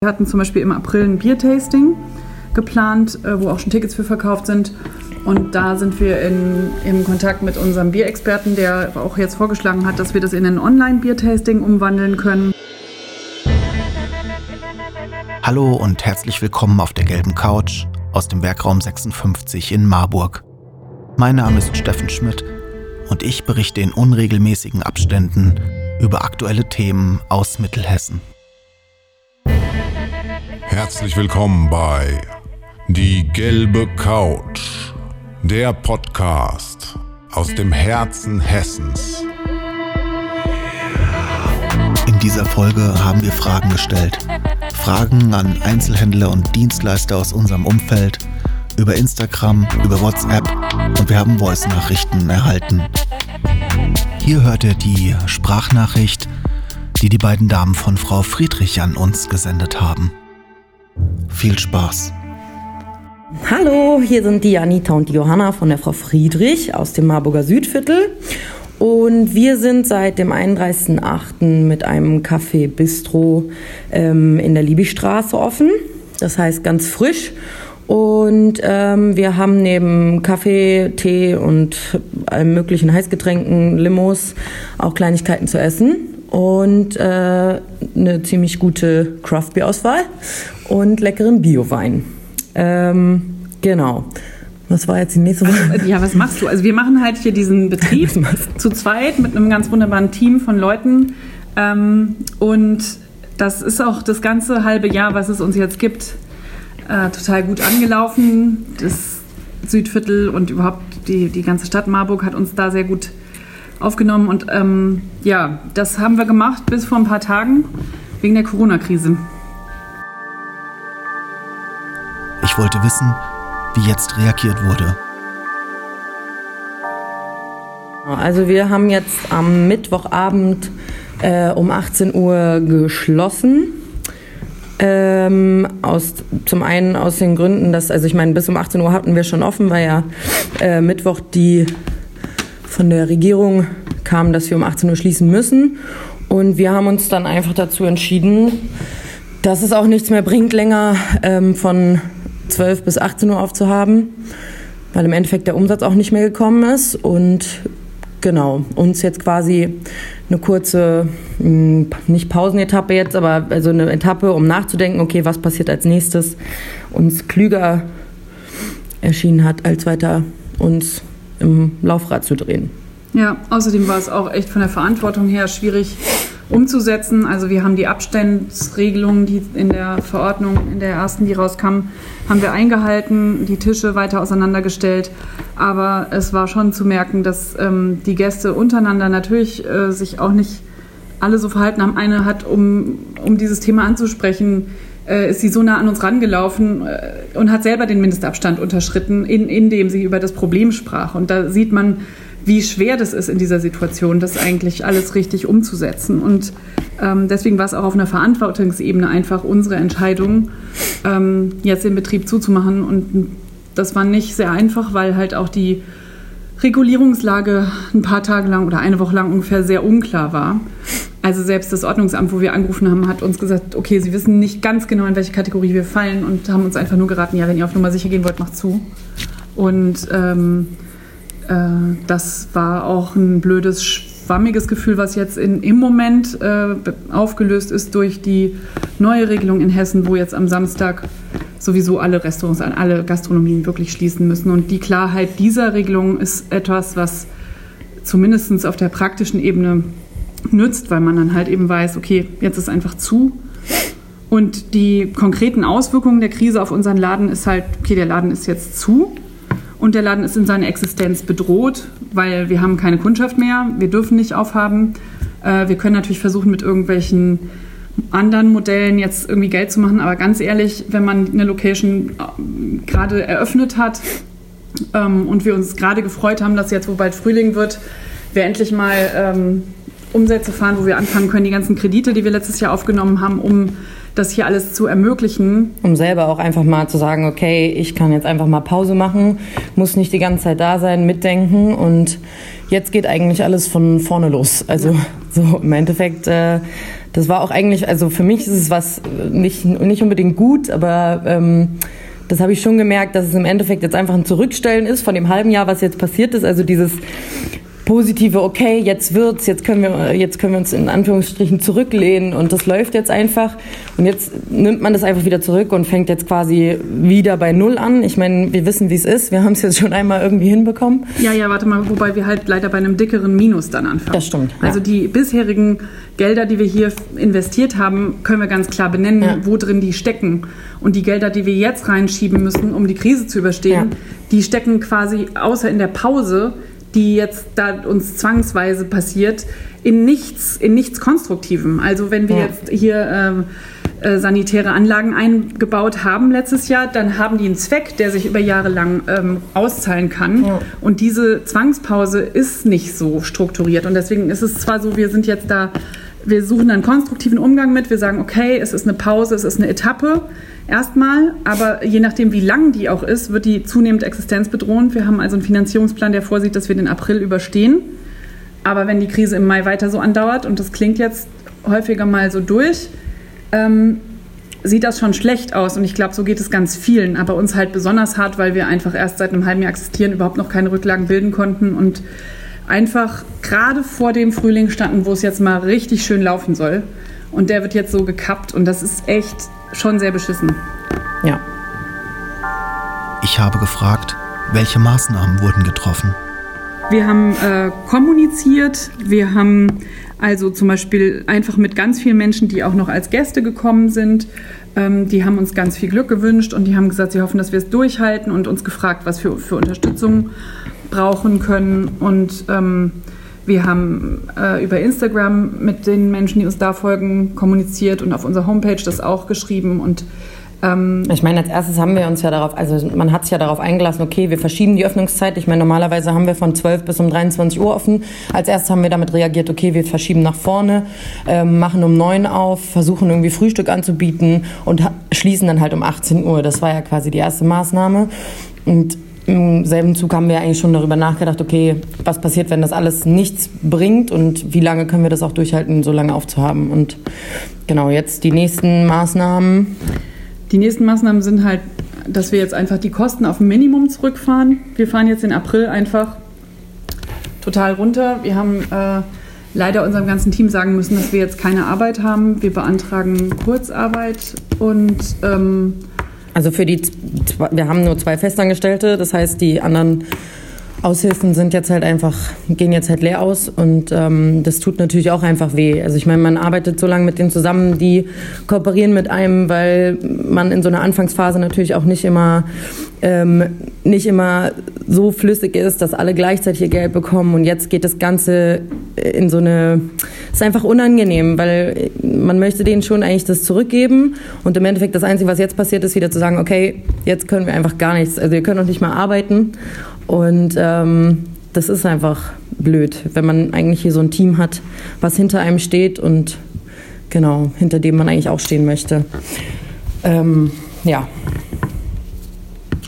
Wir hatten zum Beispiel im April ein Biertasting geplant, äh, wo auch schon Tickets für verkauft sind. Und da sind wir in, im Kontakt mit unserem Bierexperten, der auch jetzt vorgeschlagen hat, dass wir das in ein Online-Biertasting umwandeln können. Hallo und herzlich willkommen auf der gelben Couch aus dem Werkraum 56 in Marburg. Mein Name ist Steffen Schmidt und ich berichte in unregelmäßigen Abständen über aktuelle Themen aus Mittelhessen. Herzlich willkommen bei Die gelbe Couch, der Podcast aus dem Herzen Hessens. In dieser Folge haben wir Fragen gestellt. Fragen an Einzelhändler und Dienstleister aus unserem Umfeld, über Instagram, über WhatsApp und wir haben Voice-Nachrichten erhalten. Hier hört ihr die Sprachnachricht, die die beiden Damen von Frau Friedrich an uns gesendet haben. Viel Spaß! Hallo, hier sind die Anita und die Johanna von der Frau Friedrich aus dem Marburger Südviertel. Und wir sind seit dem 31.08. mit einem Café Bistro ähm, in der Liebigstraße offen. Das heißt ganz frisch. Und ähm, wir haben neben Kaffee, Tee und allen möglichen Heißgetränken, Limos auch Kleinigkeiten zu essen und äh, eine ziemlich gute Craft-Bier-Auswahl und leckeren Bio-Wein. Ähm, genau. Was war jetzt die nächste Frage? Also, ja, was machst du? Also wir machen halt hier diesen Betrieb zu zweit mit einem ganz wunderbaren Team von Leuten. Ähm, und das ist auch das ganze halbe Jahr, was es uns jetzt gibt, äh, total gut angelaufen. Das Südviertel und überhaupt die, die ganze Stadt Marburg hat uns da sehr gut aufgenommen. Und ähm, ja, das haben wir gemacht bis vor ein paar Tagen wegen der Corona-Krise. Ich wollte wissen, wie jetzt reagiert wurde. Also wir haben jetzt am Mittwochabend äh, um 18 Uhr geschlossen. Ähm, aus, zum einen aus den Gründen, dass, also ich meine, bis um 18 Uhr hatten wir schon offen, weil ja äh, Mittwoch die von der Regierung kam, dass wir um 18 Uhr schließen müssen. Und wir haben uns dann einfach dazu entschieden, dass es auch nichts mehr bringt, länger ähm, von 12 bis 18 Uhr aufzuhaben, weil im Endeffekt der Umsatz auch nicht mehr gekommen ist. Und genau, uns jetzt quasi eine kurze, hm, nicht Pausenetappe jetzt, aber also eine Etappe, um nachzudenken, okay, was passiert als nächstes, uns klüger erschienen hat, als weiter uns im Laufrad zu drehen. Ja, außerdem war es auch echt von der Verantwortung her schwierig umzusetzen. Also wir haben die Abstandsregelungen, die in der Verordnung, in der ersten, die rauskam, haben wir eingehalten, die Tische weiter auseinandergestellt. Aber es war schon zu merken, dass ähm, die Gäste untereinander natürlich äh, sich auch nicht alle so verhalten haben. Eine hat, um, um dieses Thema anzusprechen, äh, ist sie so nah an uns rangelaufen äh, und hat selber den Mindestabstand unterschritten, in, indem sie über das Problem sprach. Und da sieht man, wie schwer das ist in dieser Situation, das eigentlich alles richtig umzusetzen. Und ähm, deswegen war es auch auf einer Verantwortungsebene einfach unsere Entscheidung, ähm, jetzt den Betrieb zuzumachen. Und das war nicht sehr einfach, weil halt auch die Regulierungslage ein paar Tage lang oder eine Woche lang ungefähr sehr unklar war. Also selbst das Ordnungsamt, wo wir angerufen haben, hat uns gesagt, okay, sie wissen nicht ganz genau, in welche Kategorie wir fallen und haben uns einfach nur geraten, ja, wenn ihr auf Nummer sicher gehen wollt, macht zu. Und ähm, äh, das war auch ein blödes, schwammiges Gefühl, was jetzt in, im Moment äh, aufgelöst ist durch die neue Regelung in Hessen, wo jetzt am Samstag sowieso alle Restaurants, alle Gastronomien wirklich schließen müssen. Und die Klarheit dieser Regelung ist etwas, was zumindest auf der praktischen Ebene nützt, weil man dann halt eben weiß, okay, jetzt ist einfach zu. Und die konkreten Auswirkungen der Krise auf unseren Laden ist halt, okay, der Laden ist jetzt zu und der Laden ist in seiner Existenz bedroht, weil wir haben keine Kundschaft mehr, wir dürfen nicht aufhaben. Äh, wir können natürlich versuchen, mit irgendwelchen anderen Modellen jetzt irgendwie Geld zu machen, aber ganz ehrlich, wenn man eine Location äh, gerade eröffnet hat ähm, und wir uns gerade gefreut haben, dass jetzt, wo bald Frühling wird, wir endlich mal ähm, Umsätze fahren, wo wir anfangen können, die ganzen Kredite, die wir letztes Jahr aufgenommen haben, um das hier alles zu ermöglichen. Um selber auch einfach mal zu sagen, okay, ich kann jetzt einfach mal Pause machen, muss nicht die ganze Zeit da sein, mitdenken und jetzt geht eigentlich alles von vorne los. Also so im Endeffekt, äh, das war auch eigentlich, also für mich ist es was nicht, nicht unbedingt gut, aber ähm, das habe ich schon gemerkt, dass es im Endeffekt jetzt einfach ein Zurückstellen ist von dem halben Jahr, was jetzt passiert ist. Also dieses positive, okay, jetzt wird's, jetzt können wir, jetzt können wir uns in Anführungsstrichen zurücklehnen und das läuft jetzt einfach. Und jetzt nimmt man das einfach wieder zurück und fängt jetzt quasi wieder bei Null an. Ich meine, wir wissen, wie es ist. Wir haben es jetzt schon einmal irgendwie hinbekommen. Ja, ja, warte mal, wobei wir halt leider bei einem dickeren Minus dann anfangen. Das stimmt. Ja. Also die bisherigen Gelder, die wir hier investiert haben, können wir ganz klar benennen, ja. wo drin die stecken. Und die Gelder, die wir jetzt reinschieben müssen, um die Krise zu überstehen, ja. die stecken quasi außer in der Pause die jetzt da uns zwangsweise passiert, in nichts, in nichts Konstruktivem. Also wenn wir ja. jetzt hier äh, äh, sanitäre Anlagen eingebaut haben letztes Jahr, dann haben die einen Zweck, der sich über Jahre lang ähm, auszahlen kann. Ja. Und diese Zwangspause ist nicht so strukturiert. Und deswegen ist es zwar so, wir sind jetzt da wir suchen einen konstruktiven Umgang mit. Wir sagen, okay, es ist eine Pause, es ist eine Etappe erstmal, aber je nachdem, wie lang die auch ist, wird die zunehmend existenzbedrohend. Wir haben also einen Finanzierungsplan, der vorsieht, dass wir den April überstehen. Aber wenn die Krise im Mai weiter so andauert, und das klingt jetzt häufiger mal so durch, ähm, sieht das schon schlecht aus. Und ich glaube, so geht es ganz vielen. Aber uns halt besonders hart, weil wir einfach erst seit einem halben Jahr existieren, überhaupt noch keine Rücklagen bilden konnten und einfach gerade vor dem Frühling standen, wo es jetzt mal richtig schön laufen soll. Und der wird jetzt so gekappt und das ist echt schon sehr beschissen. Ja. Ich habe gefragt, welche Maßnahmen wurden getroffen? Wir haben äh, kommuniziert, wir haben also zum Beispiel einfach mit ganz vielen Menschen, die auch noch als Gäste gekommen sind, ähm, die haben uns ganz viel Glück gewünscht und die haben gesagt, sie hoffen, dass wir es durchhalten und uns gefragt, was für, für Unterstützung brauchen können. Und ähm, wir haben äh, über Instagram mit den Menschen, die uns da folgen, kommuniziert und auf unserer Homepage das auch geschrieben. Und ähm, ich meine, als erstes haben wir uns ja darauf, also man hat sich ja darauf eingelassen, okay, wir verschieben die Öffnungszeit. Ich meine, normalerweise haben wir von 12 bis um 23 Uhr offen. Als erstes haben wir damit reagiert, okay, wir verschieben nach vorne, ähm, machen um 9 auf, versuchen irgendwie Frühstück anzubieten und schließen dann halt um 18 Uhr. Das war ja quasi die erste Maßnahme. Und im selben Zug haben wir eigentlich schon darüber nachgedacht, okay, was passiert, wenn das alles nichts bringt und wie lange können wir das auch durchhalten, so lange aufzuhaben. Und genau, jetzt die nächsten Maßnahmen. Die nächsten Maßnahmen sind halt, dass wir jetzt einfach die Kosten auf ein Minimum zurückfahren. Wir fahren jetzt in April einfach total runter. Wir haben äh, leider unserem ganzen Team sagen müssen, dass wir jetzt keine Arbeit haben. Wir beantragen Kurzarbeit und ähm, also für die, wir haben nur zwei Festangestellte, das heißt, die anderen Aushilfen sind jetzt halt einfach, gehen jetzt halt leer aus und ähm, das tut natürlich auch einfach weh. Also ich meine, man arbeitet so lange mit denen zusammen, die kooperieren mit einem, weil man in so einer Anfangsphase natürlich auch nicht immer ähm, nicht immer so flüssig ist, dass alle gleichzeitig ihr Geld bekommen. Und jetzt geht das Ganze in so eine, ist einfach unangenehm, weil man möchte denen schon eigentlich das zurückgeben. Und im Endeffekt das Einzige, was jetzt passiert ist, wieder zu sagen, okay, jetzt können wir einfach gar nichts, also wir können noch nicht mal arbeiten und ähm, das ist einfach blöd, wenn man eigentlich hier so ein Team hat, was hinter einem steht und genau, hinter dem man eigentlich auch stehen möchte. Ähm, ja.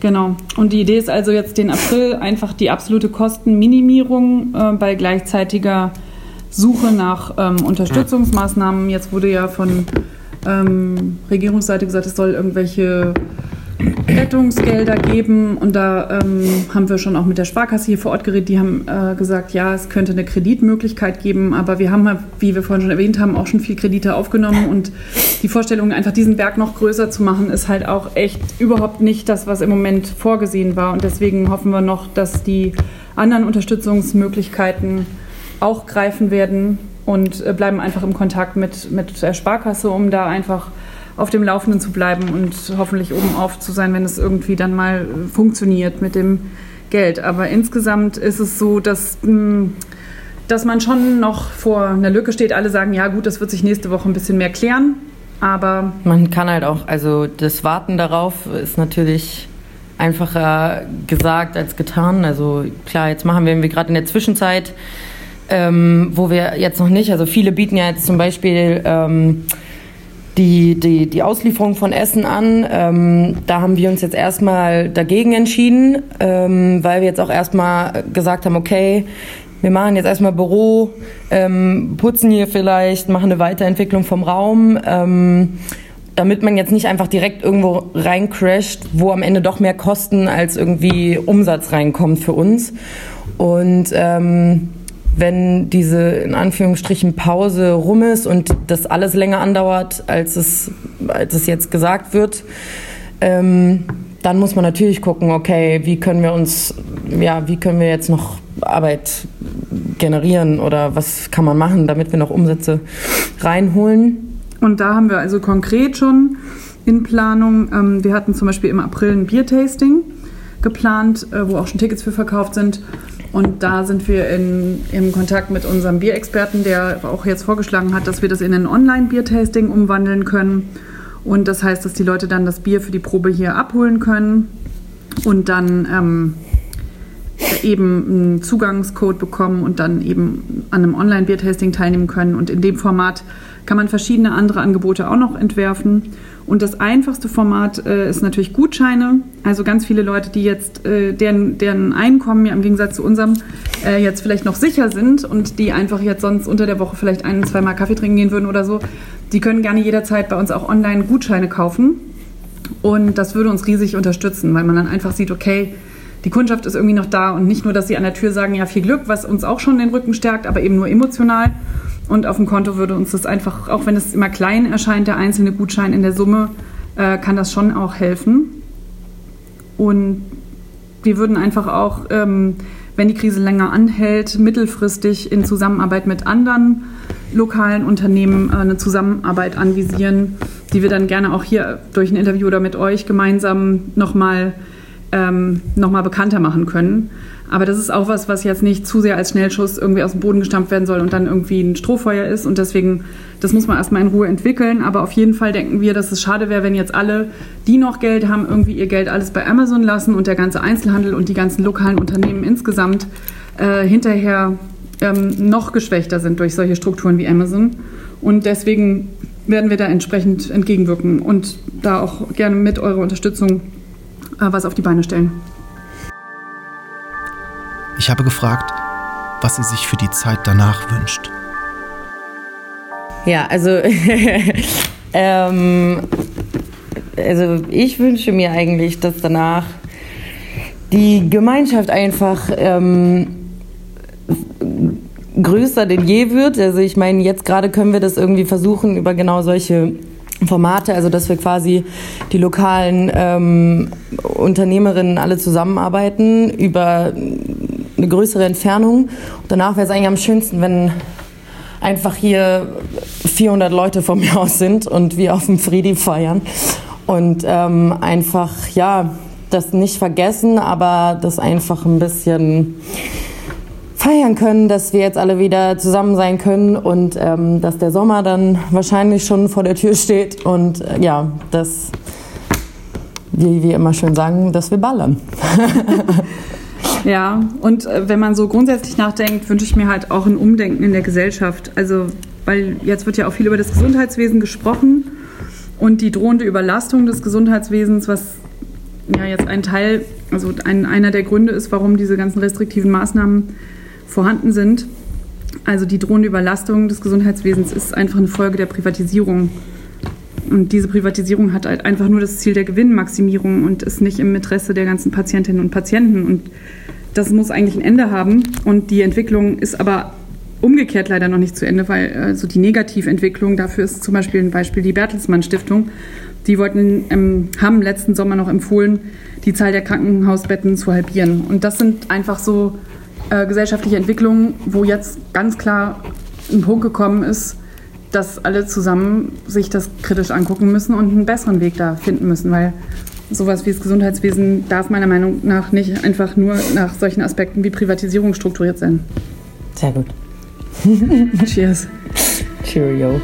Genau. Und die Idee ist also jetzt den April einfach die absolute Kostenminimierung äh, bei gleichzeitiger Suche nach ähm, Unterstützungsmaßnahmen. Jetzt wurde ja von ähm, Regierungsseite gesagt, es soll irgendwelche Rettungsgelder geben. Und da ähm, haben wir schon auch mit der Sparkasse hier vor Ort geredet. Die haben äh, gesagt, ja, es könnte eine Kreditmöglichkeit geben. Aber wir haben, wie wir vorhin schon erwähnt haben, auch schon viel Kredite aufgenommen. Und die Vorstellung, einfach diesen Berg noch größer zu machen, ist halt auch echt überhaupt nicht das, was im Moment vorgesehen war. Und deswegen hoffen wir noch, dass die anderen Unterstützungsmöglichkeiten auch greifen werden und äh, bleiben einfach im Kontakt mit, mit der Sparkasse, um da einfach auf dem Laufenden zu bleiben und hoffentlich oben auf zu sein, wenn es irgendwie dann mal funktioniert mit dem Geld. Aber insgesamt ist es so, dass, hm, dass man schon noch vor einer Lücke steht. Alle sagen, ja gut, das wird sich nächste Woche ein bisschen mehr klären. Aber man kann halt auch, also das Warten darauf ist natürlich einfacher gesagt als getan. Also klar, jetzt machen wir gerade in der Zwischenzeit, ähm, wo wir jetzt noch nicht, also viele bieten ja jetzt zum Beispiel ähm, die, die, die Auslieferung von Essen an. Ähm, da haben wir uns jetzt erstmal dagegen entschieden, ähm, weil wir jetzt auch erstmal gesagt haben, okay, wir machen jetzt erstmal Büro, ähm, putzen hier vielleicht, machen eine Weiterentwicklung vom Raum, ähm, damit man jetzt nicht einfach direkt irgendwo reincrasht, wo am Ende doch mehr Kosten als irgendwie Umsatz reinkommt für uns. Und ähm, wenn diese in Anführungsstrichen Pause rum ist und das alles länger andauert, als es, als es jetzt gesagt wird, ähm, dann muss man natürlich gucken, okay, wie können wir uns, ja, wie können wir jetzt noch Arbeit generieren oder was kann man machen, damit wir noch Umsätze reinholen. Und da haben wir also konkret schon in Planung, ähm, wir hatten zum Beispiel im April ein Biertasting geplant, äh, wo auch schon Tickets für verkauft sind. Und da sind wir in, im Kontakt mit unserem Bierexperten, der auch jetzt vorgeschlagen hat, dass wir das in ein Online-Biertasting umwandeln können. Und das heißt, dass die Leute dann das Bier für die Probe hier abholen können und dann ähm, eben einen Zugangscode bekommen und dann eben an einem Online-Biertasting teilnehmen können. Und in dem Format kann man verschiedene andere Angebote auch noch entwerfen. Und das einfachste Format äh, ist natürlich Gutscheine. Also ganz viele Leute, die jetzt, äh, deren, deren Einkommen ja im Gegensatz zu unserem äh, jetzt vielleicht noch sicher sind und die einfach jetzt sonst unter der Woche vielleicht ein, zweimal Kaffee trinken gehen würden oder so, die können gerne jederzeit bei uns auch online Gutscheine kaufen. Und das würde uns riesig unterstützen, weil man dann einfach sieht, okay, die Kundschaft ist irgendwie noch da und nicht nur, dass sie an der Tür sagen, ja, viel Glück, was uns auch schon den Rücken stärkt, aber eben nur emotional. Und auf dem Konto würde uns das einfach, auch wenn es immer klein erscheint, der einzelne Gutschein in der Summe, äh, kann das schon auch helfen. Und wir würden einfach auch, ähm, wenn die Krise länger anhält, mittelfristig in Zusammenarbeit mit anderen lokalen Unternehmen äh, eine Zusammenarbeit anvisieren, die wir dann gerne auch hier durch ein Interview oder mit euch gemeinsam nochmal ähm, noch bekannter machen können. Aber das ist auch was, was jetzt nicht zu sehr als Schnellschuss irgendwie aus dem Boden gestampft werden soll und dann irgendwie ein Strohfeuer ist. Und deswegen, das muss man erstmal in Ruhe entwickeln. Aber auf jeden Fall denken wir, dass es schade wäre, wenn jetzt alle, die noch Geld haben, irgendwie ihr Geld alles bei Amazon lassen und der ganze Einzelhandel und die ganzen lokalen Unternehmen insgesamt äh, hinterher ähm, noch geschwächter sind durch solche Strukturen wie Amazon. Und deswegen werden wir da entsprechend entgegenwirken und da auch gerne mit eurer Unterstützung äh, was auf die Beine stellen. Ich habe gefragt, was sie sich für die Zeit danach wünscht. Ja, also, ähm, also ich wünsche mir eigentlich, dass danach die Gemeinschaft einfach ähm, größer denn je wird. Also ich meine, jetzt gerade können wir das irgendwie versuchen über genau solche Formate, also dass wir quasi die lokalen ähm, Unternehmerinnen alle zusammenarbeiten über eine größere Entfernung. Danach wäre es eigentlich am schönsten, wenn einfach hier 400 Leute von mir aus sind und wir auf dem Friedi feiern. Und ähm, einfach, ja, das nicht vergessen, aber das einfach ein bisschen feiern können, dass wir jetzt alle wieder zusammen sein können und ähm, dass der Sommer dann wahrscheinlich schon vor der Tür steht und äh, ja, dass, wie wir immer schön sagen, dass wir ballern. Ja, und äh, wenn man so grundsätzlich nachdenkt, wünsche ich mir halt auch ein Umdenken in der Gesellschaft. Also, weil jetzt wird ja auch viel über das Gesundheitswesen gesprochen und die drohende Überlastung des Gesundheitswesens, was ja jetzt ein Teil, also ein, einer der Gründe ist, warum diese ganzen restriktiven Maßnahmen vorhanden sind. Also die drohende Überlastung des Gesundheitswesens ist einfach eine Folge der Privatisierung. Und diese Privatisierung hat halt einfach nur das Ziel der Gewinnmaximierung und ist nicht im Interesse der ganzen Patientinnen und Patienten. Und das muss eigentlich ein Ende haben. Und die Entwicklung ist aber umgekehrt leider noch nicht zu Ende, weil so die Negativentwicklung, dafür ist zum Beispiel ein Beispiel die Bertelsmann Stiftung. Die wollten, ähm, haben letzten Sommer noch empfohlen, die Zahl der Krankenhausbetten zu halbieren. Und das sind einfach so äh, gesellschaftliche Entwicklungen, wo jetzt ganz klar ein Punkt gekommen ist, dass alle zusammen sich das kritisch angucken müssen und einen besseren Weg da finden müssen, weil sowas wie das Gesundheitswesen darf meiner Meinung nach nicht einfach nur nach solchen Aspekten wie Privatisierung strukturiert sein. Sehr gut. Cheers. Cheerio.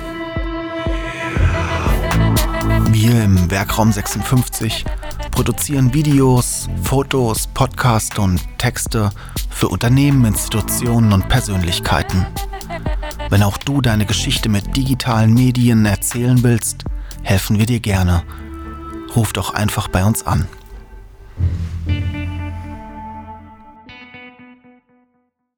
Wir im Werkraum 56 produzieren Videos, Fotos, Podcasts und Texte für Unternehmen, Institutionen und Persönlichkeiten. Wenn auch du deine Geschichte mit digitalen Medien erzählen willst, helfen wir dir gerne. Ruf doch einfach bei uns an.